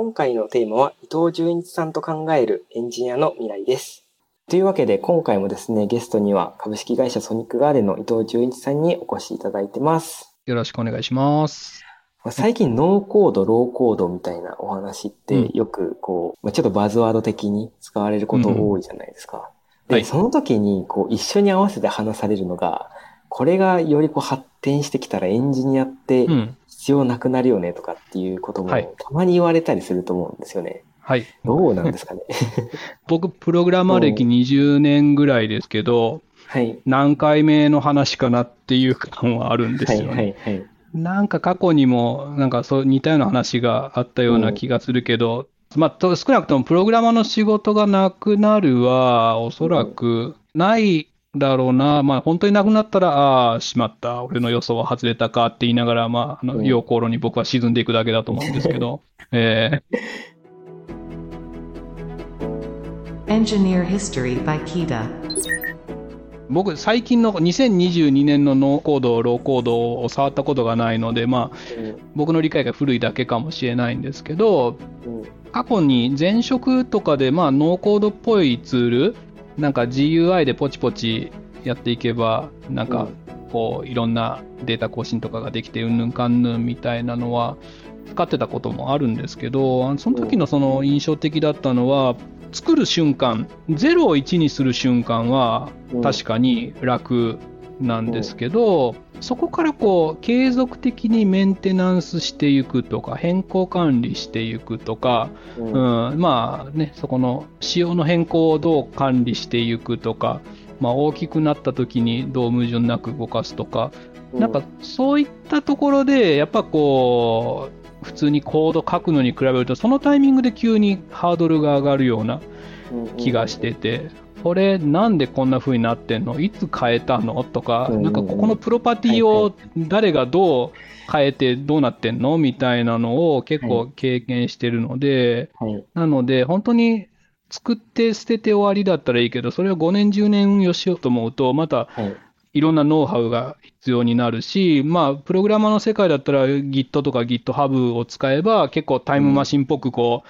今回のテーマは伊藤純一さんと考えるエンジニアの未来です。というわけで今回もですね、ゲストには株式会社ソニックガーデンの伊藤純一さんにお越しいただいてます。よろしくお願いします。最近ノーコード、ローコードみたいなお話ってよくこう、うん、ちょっとバズワード的に使われること多いじゃないですか。うん、で、はい、その時にこう一緒に合わせて話されるのが、これがよりこう発展してきたらエンジニアって必要なくなるよねとかっていうこともたまに言われたりすると思うんですよね。はい。どうなんですかね？僕、プログラマー歴20年ぐらいですけど、はい。何回目の話かなっていう感はあるんですよね。はいはいはい。なんか過去にも、なんかそう似たような話があったような気がするけど、うん、まあ、少なくともプログラマーの仕事がなくなるは、おそらくないだろうな、まあ、本当になくなったら、ああ、しまった、俺の予想は外れたかって言いながら、まあ、あの、陽光炉に僕は沈んでいくだけだと思うんですけど、えー、Engineer History by Kida. 僕、最近の2022年のノーコード、ローコードを触ったことがないので、まあ、僕の理解が古いだけかもしれないんですけど、過去に前職とかで、まあ、ノーコードっぽいツール、なんか GUI でポチポチやっていけば、なんか、こう、いろんなデータ更新とかができて、うんぬんかんぬんみたいなのは、使ってたこともあるんですけど、その時のその印象的だったのは、作る瞬間、0を1にする瞬間は確かに楽なんですけど、そこからこう継続的にメンテナンスしていくとか変更管理していくとか、うん、うん、まあねそこの仕様の変更をどう管理していくとか、まあ、大きくなった時にどう矛盾なく動かすとか、うん、なんかそういったところでやっぱこう普通にコード書くのに比べるとそのタイミングで急にハードルが上がるような気がしてて、これなんでこんな風になってんの？いつ変えたの？とか、なんかここのプロパティを誰がどう変えてどうなってんの？みたいなのを結構経験してるので、なので本当に作って捨てて終わりだったらいいけど、それを5年10年運用しようと思うと、またいろんなノウハウが必要になるし、まあ、プログラマーの世界だったら Git とか GitHub を使えば結構タイムマシンっぽくこう、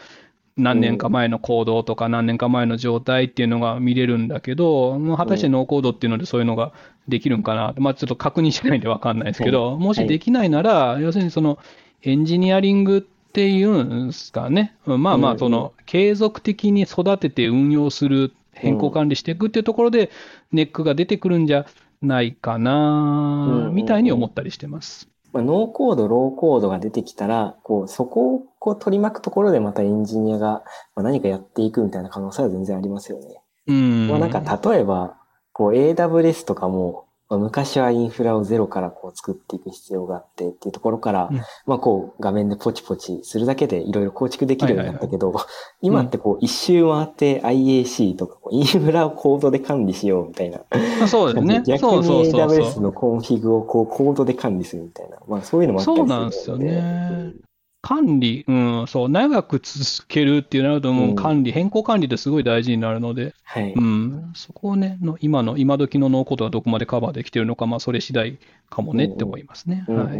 何年か前の行動とか何年か前の状態っていうのが見れるんだけど、まあ、果たしてノーコードっていうのでそういうのができるんかな、まあ、ちょっと確認しないんで分かんないですけど、もしできないなら、要するにそのエンジニアリングっていうんですかね、まあまあ、その継続的に育てて運用する、変更管理していくっていうところで、ネックが出てくるんじゃないかな、みたいに思ったりしてます。まあ、ノーコード、ローコードが出てきたら、こう、そこをこう取り巻くところでまたエンジニアが何かやっていくみたいな可能性は全然ありますよね。うん。まあなんか例えば、こう AWS とかもまあ、昔はインフラをゼロからこう作っていく必要があってっていうところから、うん、まあこう画面でポチポチするだけでいろいろ構築できるようになったけど、今ってこう一周回って IaC とかインフラをコードで管理しようみたいな。そうですね。逆に AWS のコンフィグをこうコードで管理するみたいな。まあそういうのもあったりする、そうなんですよね。管理、うん、そう、長く続けるっていうなると、もう管理、うん、変更管理ってすごい大事になるので、はい。うん、そこをね、の今の、今時のノーコードがどこまでカバーできてるのか、まあ、それ次第かもねって思いますね。はい。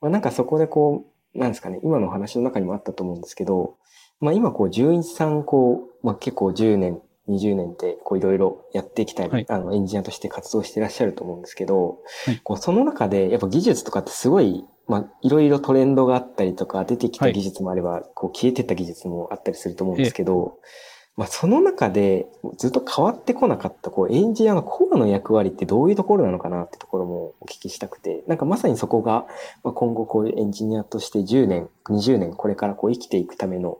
まあ、なんかそこでこう、なんですかね、今の話の中にもあったと思うんですけど、まあ今こう、純一さん、こう、まあ結構10年、20年ってこういろいろやってきたり、はい、あのエンジニアとして活動していらっしゃると思うんですけど、はい、こうその中でやっぱ技術とかってすごいまあ、いろいろトレンドがあったりとか、出てきた技術もあれば、はい、こう消えてった技術もあったりすると思うんですけど、まあ、その中でずっと変わってこなかった、こう、エンジニアのコアの役割ってどういうところなのかなってところもお聞きしたくて、なんかまさにそこが、まあ、今後こういうエンジニアとして10年、20年、これからこう生きていくための、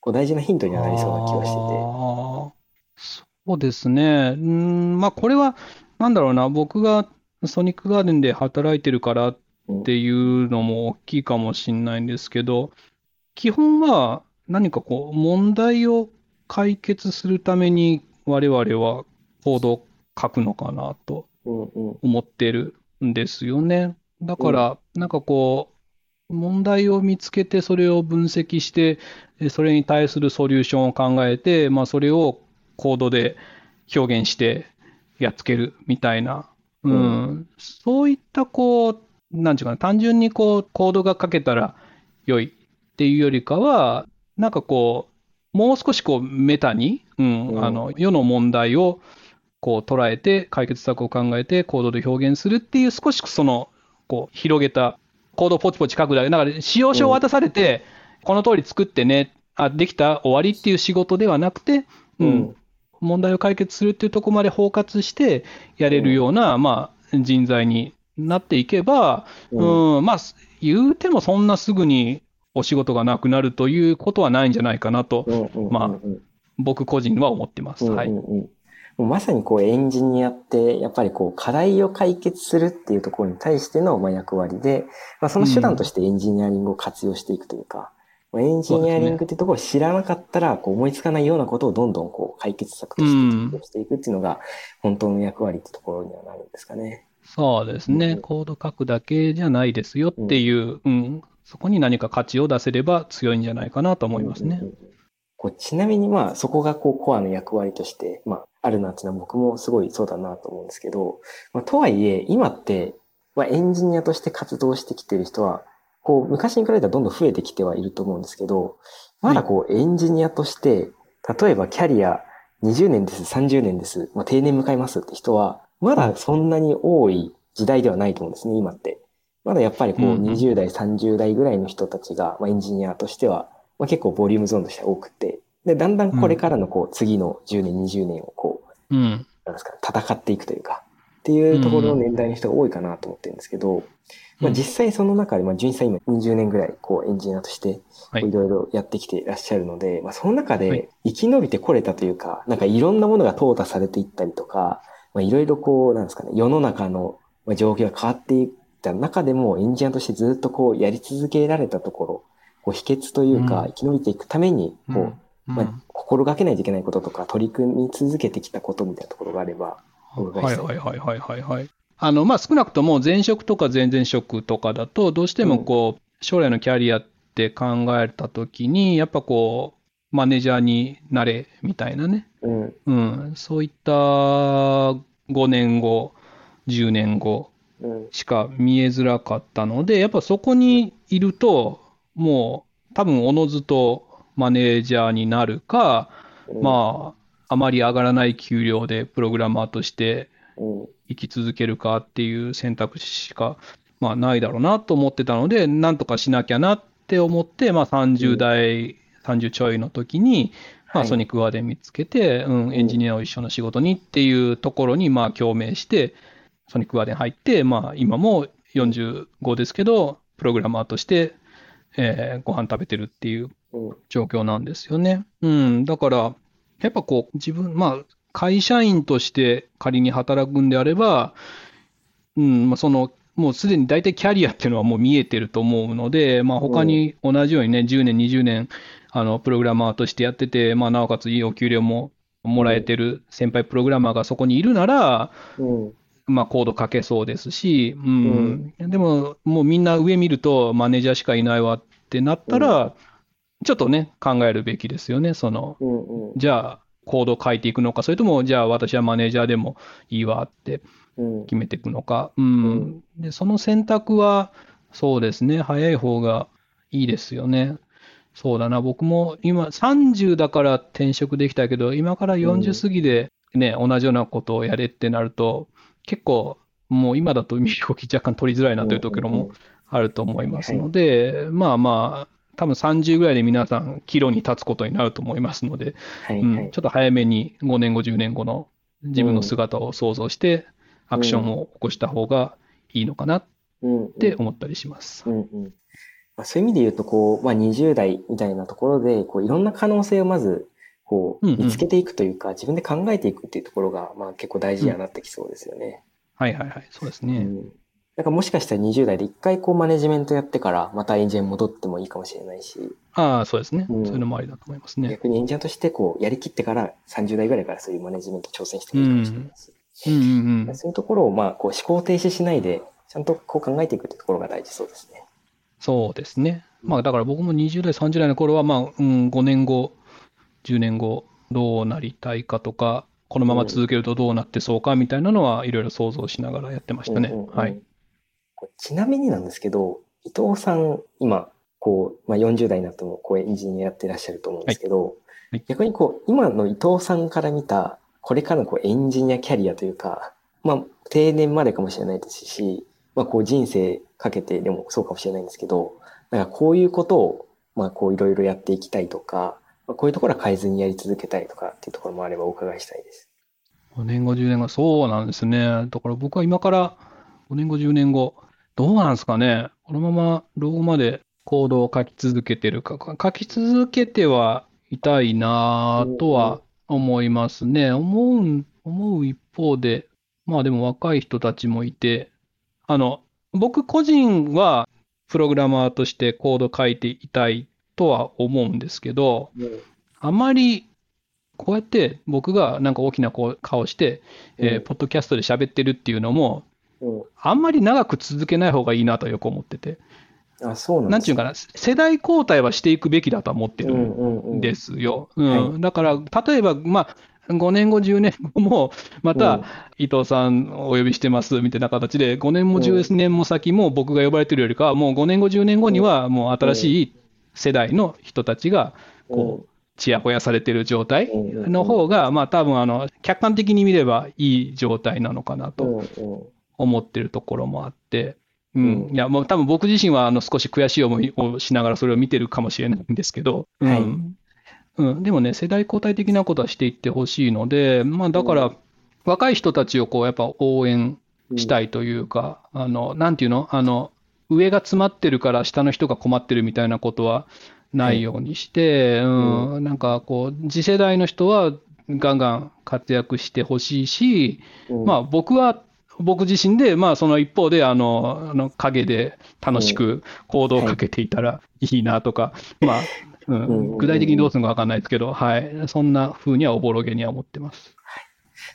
こう大事なヒントにはなりそうな気がしてて。そうですね。うん、まあこれは、なんだろうな、僕がソニックガーデンで働いてるからっていうのも大きいかもしれないんですけど、基本は何かこう問題を解決するために我々はコードを書くのかなと思ってるんですよね。だから、なんかこう、問題を見つけて、それを分析して、それに対するソリューションを考えて、まあ、それをコードで表現してやっつけるみたいな、うん、うん、そういったこう、なんていうかな、単純にこう、コードが書けたら良いっていうよりかは、なんかこう、もう少しこうメタに、うん、うん、あの、世の問題をこう捉えて、解決策を考えて、コードで表現するっていう少しその、こう、広げた、コードをポチポチ書くだけ、だから使用書を渡されて、うん、この通り作ってね、あ、できた終わりっていう仕事ではなくて、うん、問題を解決するっていうところまで包括してやれるような、まあ、人材になっていけば、うん、まあ、言うてもそんなすぐにお仕事がなくなるということはないんじゃないかなと、まあ、僕個人は思ってます。はい。まさにこうエンジニアって、やっぱりこう課題を解決するっていうところに対してのまあ役割で、まあ、その手段としてエンジニアリングを活用していくというか、うん、エンジニアリングっていうところを知らなかったら、こう思いつかないようなことをどんどんこう解決策としてしていくっていうのが、本当の役割ってところにはなるんですかね。そうですね、うん、コード書くだけじゃないですよっていう、うん、そこに何か価値を出せれば強いんじゃないかなと思いますね。うんうんうん、こうちなみにまあそこがこうコアの役割として、まあ、あるなっていうのは僕もすごいそうだなと思うんですけど、まあ、とはいえ今って、まあ、エンジニアとして活動してきてる人は、こう昔に比べたらどんどん増えてきてはいると思うんですけど、まだこうエンジニアとして、例えばキャリア20年です、30年です、まあ、定年迎えますって人は、まだそんなに多い時代ではないと思うんですね、今って。まだやっぱりこう20代、30代ぐらいの人たちが、まあ、エンジニアとしては、まあ、結構ボリュームゾーンとして多くて、で、だんだんこれからのこう次の10年、20年をこう、うん、なんですか、戦っていくというか、っていうところの年代の人が多いかなと思ってるんですけど、まあ、実際その中で、まあ、純一さん今20年ぐらいこうエンジニアとしてい。ろいろやってきていらっしゃるので、まあ、その中で生き延びてこれたというか、なんかいろんなものが淘汰されていったりとか、まあ、いろいろこう、なんですかね、世の中の状況が変わっていった中でも、エンジニアとしてずっとこう、やり続けられたところ、こう、秘訣というか、生き延びていくために、こう、まあ、心がけないといけないこととか、取り組み続けてきたことみたいなところがあれば、はいはいはいはいはいはい。あの、まあ、少なくとも前職とか前々職とかだと、どうしてもこう、将来のキャリアって考えたときに、やっぱこう、マネージャーになれみたいなね、うん、うん、そういった5年後、10年後しか見えづらかったので、やっぱそこにいると、もう多分おのずとマネージャーになるか、まあ、あまり上がらない給料でプログラマーとして生き続けるかっていう選択肢しか、まあ、ないだろうなと思ってたので、なんとかしなきゃなって思って、まあ、30代、30ちょいの時に、まあ、ソニックワーで見つけて、うん、エンジニアを一緒の仕事にっていうところに、まあ、共鳴して、ソニックワーデン入って、まあ、今も45ですけど、プログラマーとして、えー、ご飯食べてるっていう状況なんですよね。うん。だから、やっぱこう、自分、まあ、会社員として仮に働くんであれば、うん、まあ、その、もうすでに大体キャリアっていうのはもう見えてると思うので、まあ、他に同じようにね、10年、20年、あの、プログラマーとしてやってて、まあ、なおかついいお給料ももらえてる先輩プログラマーがそこにいるなら、うん、まあ、コード書けそうですし、うん、うん、でも、もうみんな上見ると、マネージャーしかいないわってなったら、うん、ちょっとね、考えるべきですよね。その、うんうん、じゃあ、コード書いていくのか、それとも、じゃあ私はマネージャーでもいいわって決めていくのか。うん。で、その選択は、そうですね、早い方がいいですよね。そうだな、僕も今30だから転職できたけど、今から40過ぎでね、同じようなことをやれってなると、結構、もう今だと身動き若干取りづらいなというところもあると思いますので、まあまあ、多分30ぐらいで皆さん、岐路に立つことになると思いますので、はいはい、うん、ちょっと早めに5年後、10年後の自分の姿を想像して、アクションを起こした方がいいのかなって思ったりします。うんうんまあ、そういう意味で言うと、こう、まあ、20代みたいなところで、こう、いろんな可能性をまずこう、見つけていくというか、うんうん、自分で考えていくっていうところが、まあ結構大事にはなってきそうですよね。うん、はいはいはい、そうですね。うん、なんかもしかしたら20代で一回こうマネジメントやってから、またエンジニアに戻ってもいいかもしれないし。ああ、そうですね、うん。そういうのもありだと思いますね。逆にエンジニアとしてこう、やりきってから30代ぐらいからそういうマネジメント挑戦してもいいかもしれないし。うんうんうん、そういうところを、まあ、こう思考停止しないで、ちゃんとこう考えていくってところが大事そうですね。そうですね。まあ、だから僕も20代、30代の頃は、まあ、うん、5年後、10年後、どうなりたいかとか、このまま続けるとどうなってそうかみたいなのはいろいろ想像しながらやってましたね。はい。ちなみになんですけど、伊藤さん、今、こう、まあ、40代になってもこうエンジニアやってらっしゃると思うんですけど、はいはい、逆にこう、今の伊藤さんから見た、これからのこうエンジニアキャリアというか、まあ、定年までかもしれないですし、まあ、こう人生かけてでもそうかもしれないんですけど、なんかこういうことを、まあ、こういろいろやっていきたいとか、まあ、こういうところは変えずにやり続けたいとかっていうところもあればお伺いしたいです。5年後、10年後、そうなんですね。だから僕は今から5年後、10年後、どうなんですかね。このまま老後まで行動を書き続けてるか、書き続けてはいたいなとは思いますね。思う、思う一方で、まあでも若い人たちもいて、あの、僕個人はプログラマーとしてコード書いていたいとは思うんですけど、あまりこうやって僕がなんか大きな顔して、えー、ポッドキャストで喋ってるっていうのも、あんまり長く続けない方がいいなとよく思ってて。あそうなんていうかな、世代交代はしていくべきだと思ってるんですよ。だから、例えば、まあ、5年後、10年後も、また、伊藤さんお呼びしてますみたいな形で、5年も10年も先も僕が呼ばれてるよりかは、もう5年後、10年後には、もう新しい世代の人たちが、こう、ちやほやされてる状態の方が、まあ多分あの、客観的に見ればいい状態なのかなと思ってるところもあって、うん。いや、もう多分僕自身はあの少し悔しい思いをしながらそれを見てるかもしれないんですけど、うん。うん、でもね、世代交代的なことはしていってほしいので、まあだから、若い人たちをこうやっぱ応援したいというか、あの、なんていうの？あの、上が詰まってるから下の人が困ってるみたいなことはないようにして、うん、なんかこう、次世代の人はガンガン活躍してほしいし、まあ僕は僕自身で、まあその一方で、あの、あの影で楽しく行動をかけていたらいいなとか、まあ、うん、具体的にどうするのかわかんないですけど、はい。そんな風にはおぼろげには思ってます。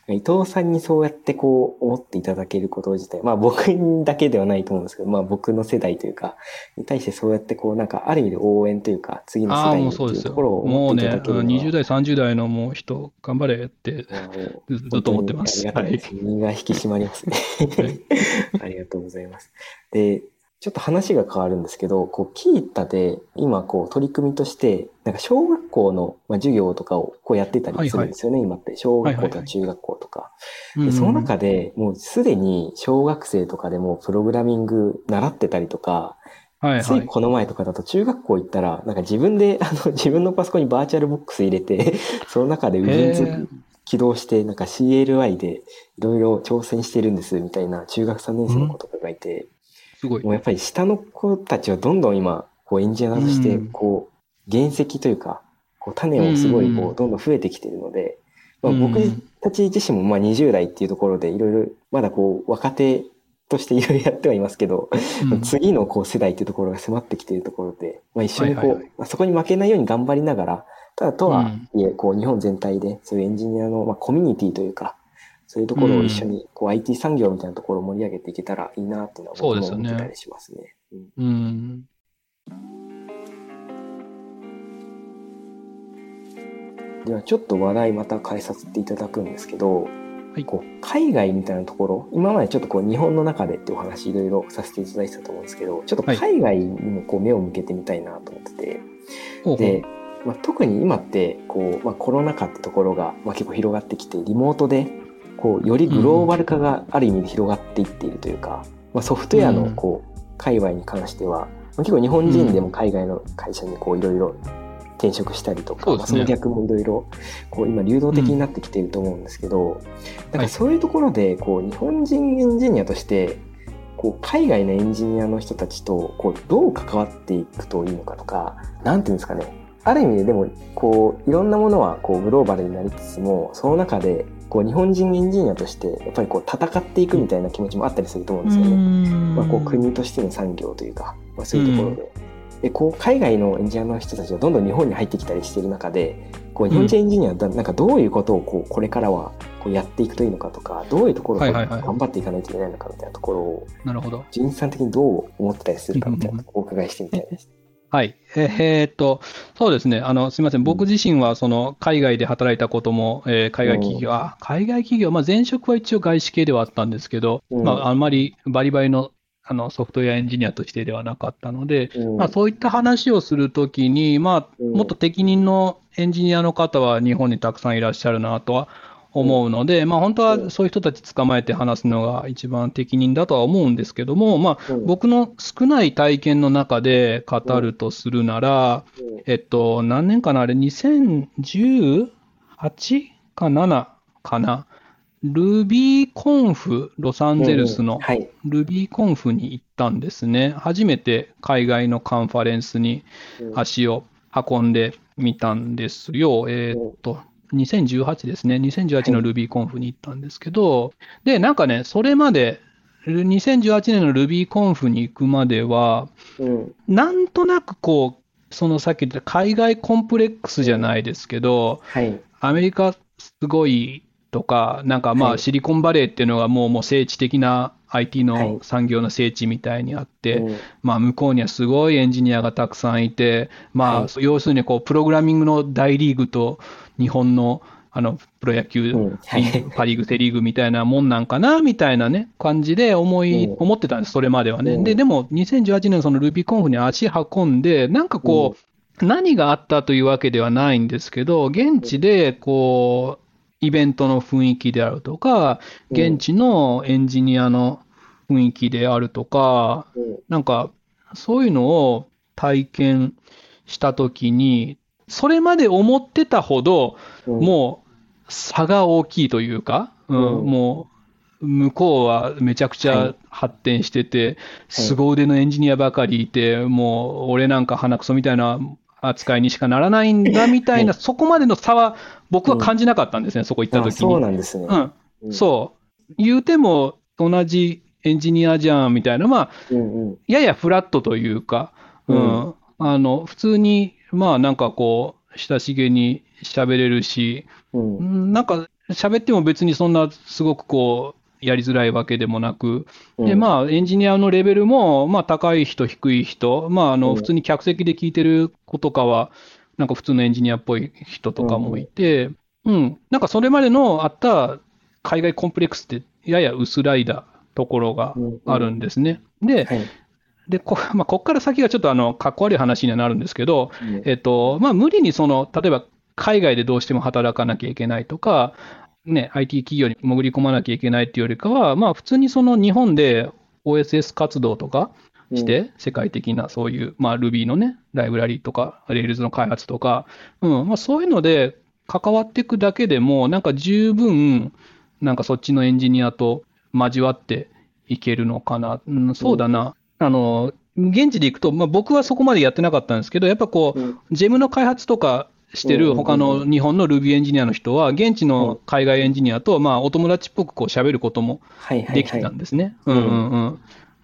伊藤さんにそうやってこう思っていただけること自体、まあ僕だけではないと思うんですけど、まあ僕の世代というか、に対してそうやってこうなんかある意味で応援というか、次の世代にっていうところを思っていただけるもうね、20代、30代のもう人、頑張れってずっと思ってます。ありがたいです。身が引き締まりますね。ありがとうございます。で、ちょっと話が変わるんですけど、こう、キータで今こう取り組みとして、なんか小学校の授業とかをこうやってたりするんですよね、はいはい、今って。小学校とか中学校とか。でその中でもうすでに小学生とかでもプログラミング習ってたりとか、はいはい、ついこの前とかだと中学校行ったら、なんか自分で、あの、自分のパソコンにバーチャルボックス入れて、その中で Windows 起動して、なんか CLI でいろいろ挑戦してるんです、みたいな中学3年生の子とかがいて、すごい。もうやっぱり下の子たちはどんどん今、こうエンジニアとして、こう、原石というか、こう種をすごい、こう、どんどん増えてきているので、まあ、僕たち自身もまあ20代っていうところでいろいろ、まだこう、若手としていろいろやってはいますけど、うん、次のこう世代っていうところが迫ってきているところで、まあ、一緒にこう、はいはいはい、そこに負けないように頑張りながら、ただとはいえ、こう日本全体でそういうエンジニアのまあコミュニティというか、そういうところを一緒に、こう IT 産業みたいなところを盛り上げていけたらいいなっていうのは僕も思ってたりしますね。うん。ではちょっと話題また変えさせていただくんですけど、はい、こう海外みたいなところ、今までちょっとこう日本の中でってお話いろいろさせていただいてたと思うんですけど、ちょっと海外にもこう目を向けてみたいなと思ってて、はい、で、まあ、特に今ってこう、まあ、コロナ禍ってところが、まあ、結構広がってきて、リモートでこうよりグローバル化がある意味で広がっていっているというか、まあ、ソフトウェアのこう界隈に関しては、結構日本人でも海外の会社にこういろいろ転職したりとか、そ、ね,、まあ、その逆もいろいろこう今流動的になってきていると思うんですけど、うん、だからそういうところでこう日本人エンジニアとしてこう海外のエンジニアの人たちとこうどう関わっていくといいのかとかなんていうんですかね。ある意味ででもこういろんなものはこうグローバルになりつつもその中でこう日本人エンジニアとしてやっぱりこう戦っていくみたいな気持ちもあったりすると思うんですよね。まあ、こう国としての産業というか、まあ、そういうところで。でこう海外のエンジニアの人たちがどんどん日本に入ってきたりしている中でこう日本人エンジニアはなんかどういうことをこうこれからはこうやっていくといいのかとかどういうところを頑張っていかないといけないのかみたいなところを、なるほど純さん的にどう思ってたりするかみたいなお伺いしてみたいです。はい。えー、っと、そうですね。あの、すみません。僕自身は、その、海外で働いたことも、えー、海外企業、あ、海外企業、まあ、前職は一応外資系ではあったんですけど、まあ、あんまりバリバリの、あのソフトウェアエンジニアとしてではなかったので、うん、まあ、そういった話をするときに、まあ、もっと適任のエンジニアの方は日本にたくさんいらっしゃるなとは思うので、まあ、本当はそういう人たち捕まえて話すのが一番適任だとは思うんですけども、まあ、僕の少ない体験の中で語るとするなら、えっと、何年かなあれ、2018か7かな。ルビーコンフ、ロサンゼルスのルビーコンフに行ったんですね。初めて海外のカンファレンスに足を運んでみたんですよ。えー、っと、2018ですね。2018のルビーコンフに行ったんですけど、で、なんかね、それまで、2018年のルビーコンフに行くまでは、うん、なんとなくこう、そのさっき言った海外コンプレックスじゃないですけど、はい、アメリカすごいとか、なんかまあシリコンバレーっていうのがもうもう聖地的な IT の産業の聖地みたいにあって、はい、まあ向こうにはすごいエンジニアがたくさんいて、まあ要するにこうプログラミングの大リーグと日本のあのプロ野球、パ・リーグ、セ・リーグみたいなもんなんかなみたいなね、感じで思い、う。ん、思ってたんです、それまではね。う。ん、で、でも2018年、そのルビーコンフに足運んで、なんかこう、何があったというわけではないんですけど、現地でこう、イベントの雰囲気であるとか、現地のエンジニアの雰囲気であるとか、なんか、そういうのを体験したときに、それまで思ってたほど、もう差が大きいというか、うん、もう、向こうはめちゃくちゃ発展してて、凄腕のエンジニアばかりいて、もう俺なんか鼻くそみたいな扱いにしかならないんだみたいな、そこまでの差は僕は感じなかったんですね、そこ行った時に。そうなんですね。うん。そう。言うても同じエンジニアじゃんみたいな、まあ、ややフラットというか、うん、あの、普通に、まあなんかこう、親しげに喋れるし、うん、なんか喋っても別にそんなすごくこう、やりづらいわけでもなく、で、まあ、エンジニアのレベルも、まあ、高い人、低い人、まあ、あの、普通に客席で聞いてる子とかは、なんか普通のエンジニアっぽい人とかもいて、うん、なんかそれまでのあった海外コンプレックスって、やや薄らいだところがあるんですね。で、はい。で、こ、まあ、こっから先がちょっとあの、かっこ悪い話にはなるんですけど、えっと、まあ、無理にその、例えば、海外でどうしても働かなきゃいけないとか、ね、IT 企業に潜り込まなきゃいけないっていうよりかは、まあ、普通にその日本で OSS 活動とかして、世界的なそういう、まあ、Ruby のね、ライブラリとか、Rails の開発とか、うん、まあ、そういうので関わっていくだけでも、なんか十分、なんかそっちのエンジニアと交わっていけるのかな。うん、そうだな。あの、現地で行くと、まあ、僕はそこまでやってなかったんですけど、やっぱこう、ジェムの開発とかしてる他の日本の Ruby エンジニアの人は、現地の海外エンジニアと、まあ、お友達っぽくこう喋ることもできてたんですね。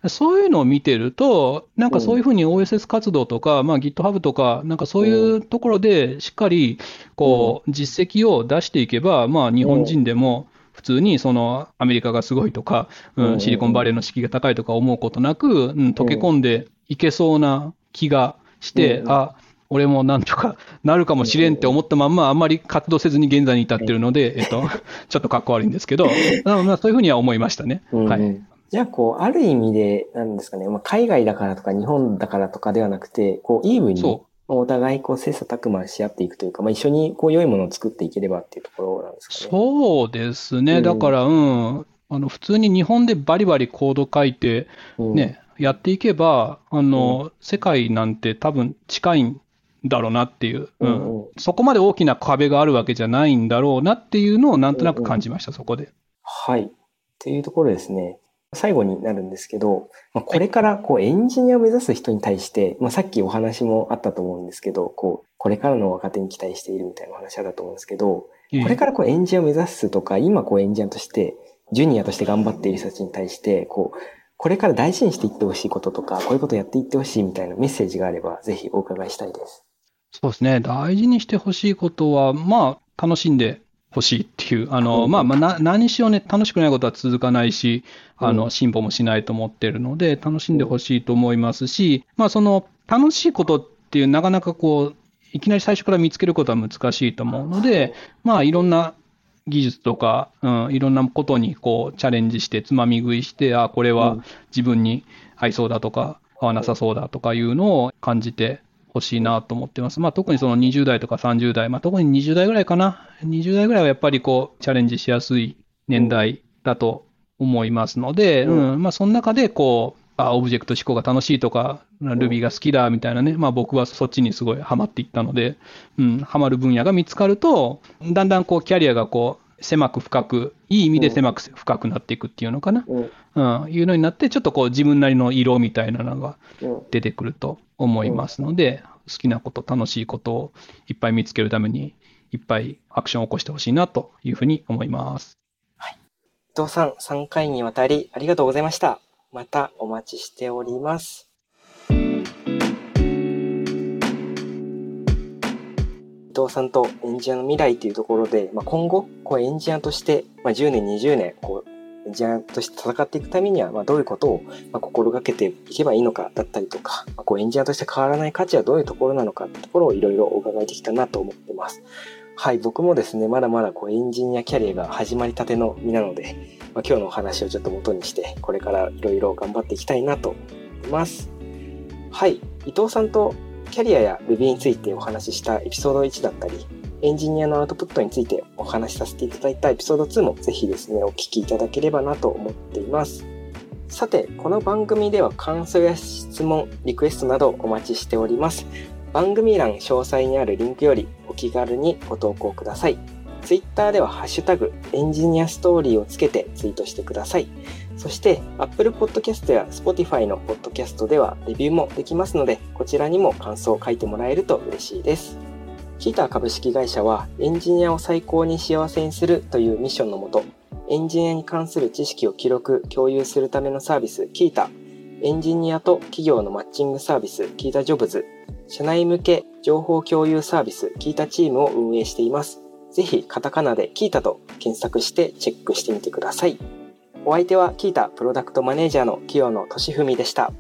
そういうのを見てると、なんかそういうふうに OSS 活動とか、まあ、GitHub とか、なんかそういうところでしっかりこう実績を出していけば、まあ、日本人でも普通にそのアメリカがすごいとか、うん、シリコンバレーの敷居が高いとか思うことなく、うん、溶け込んでいけそうな気がして、あ俺もなんとか なるかもしれんって思ったまんま、あんまり活動せずに現在に至ってるので、えっと、ちょっとかっこ悪いんですけど、まあそういうふうには思いましたね。はい。じゃあ、こう、ある意味で、なんですかね、まあ、海外だからとか日本だからとかではなくて、こう、イーブに、お互い、こう、切磋琢磨し合っていくというか、まあ、一緒に、こう、良いものを作っていければっていうところなんですかね。そうですね。だから、うん、あの、普通に日本でバリバリコード書いて、ね、うん、やっていけば、あの、うん、世界なんて多分近いんだろうなっていう、うん、うん、そこまで大きな壁があるわけじゃないんだろうなっていうのをなんとなく感じました、うんうん、そこで。はい。っていうところですね。最後になるんですけど、まあ、これからこうエンジニアを目指す人に対して、まあ、さっきお話もあったと思うんですけど、こう、これからの若手に期待しているみたいなお話あったと思うんですけど、これからこうエンジニアを目指すとか、今こうエンジニアとして、ジュニアとして頑張っている人たちに対して、こう、これから大事にしていってほしいこととか、こういうことをやっていってほしいみたいなメッセージがあれば、ぜひお伺いしたいです。そうですね。大事にしてほしいことは、まあ、楽しんでほしいっていう、あの、まあ、まあ、な、何しろね、楽しくないことは続かないし、あの、進歩もしないと思ってるので、楽しんでほしいと思いますし、まあ、その、楽しいことっていう、なかなかこう、いきなり最初から見つけることは難しいと思うので、まあ、いろんな技術とか、うん、いろんなことにこうチャレンジして、つまみ食いして、あ、これは自分に合いそうだとか、合わなさそうだとかいうのを感じてほしいなと思ってます。まあ、特にその20代とか30代、まあ、特に20代ぐらいかな。20代ぐらいはやっぱりこう、チャレンジしやすい年代だと思いますので、うん、うん、まあ、その中でこう、あ、オブジェクト思考が楽しいとか、Ruby が好きだみたいなね、まあ僕はそっちにすごいハマっていったので、うん、ハマる分野が見つかると、だんだんこうキャリアがこう、狭く深く、いい意味で狭く深くなっていくっていうのかな、うん、うん、いうのになって、ちょっとこう自分なりの色みたいなのが出てくると思いますので、好きなこと、楽しいことをいっぱい見つけるために、いっぱいアクションを起こしてほしいなというふうに思います。はい。伊藤さん、3回にわたりありがとうございました。またお待ちしております。藤さんとエンジニアの未来というところで、まあ、今後、こうエンジニアとして、まあ、10年、20年、こう、エンジニアとして戦っていくためには、まあ、どういうことを、ま、心がけていけばいいのかだったりとか、まあ、こうエンジニアとして変わらない価値はどういうところなのかってところをいろいろお伺いできたなと思ってます。はい、僕もですね、まだまだこうエンジニアキャリアが始まりたての身なので、まあ、今日のお話をちょっと元にして、これからいろいろ頑張っていきたいなと思います。はい、伊藤さんとキャリアや Ruby についてお話ししたエピソード1だったり、エンジニアのアウトプットについてお話しさせていただいたエピソード2もぜひですね、お聞きいただければなと思っています。さて、この番組では感想や質問、リクエストなどお待ちしております。番組欄詳細にあるリンクよりお気軽にご投稿ください。Twitter ではハッシュタグエンジニアストーリーをつけてツイートしてください。そして Apple Podcast や Spotify の Podcast ではレビューもできますので、こちらにも感想を書いてもらえると嬉しいです。キータ株式会社はエンジニアを最高に幸せにするというミッションのもと、エンジニアに関する知識を記録、共有するためのサービス、キータ、エンジニアと企業のマッチングサービス、キータジョブズ、社内向け情報共有サービス、キータチームを運営しています。ぜひ、カタカナでキータと検索してチェックしてみてください。お相手はキータプロダクトマネージャーの清野俊文でした。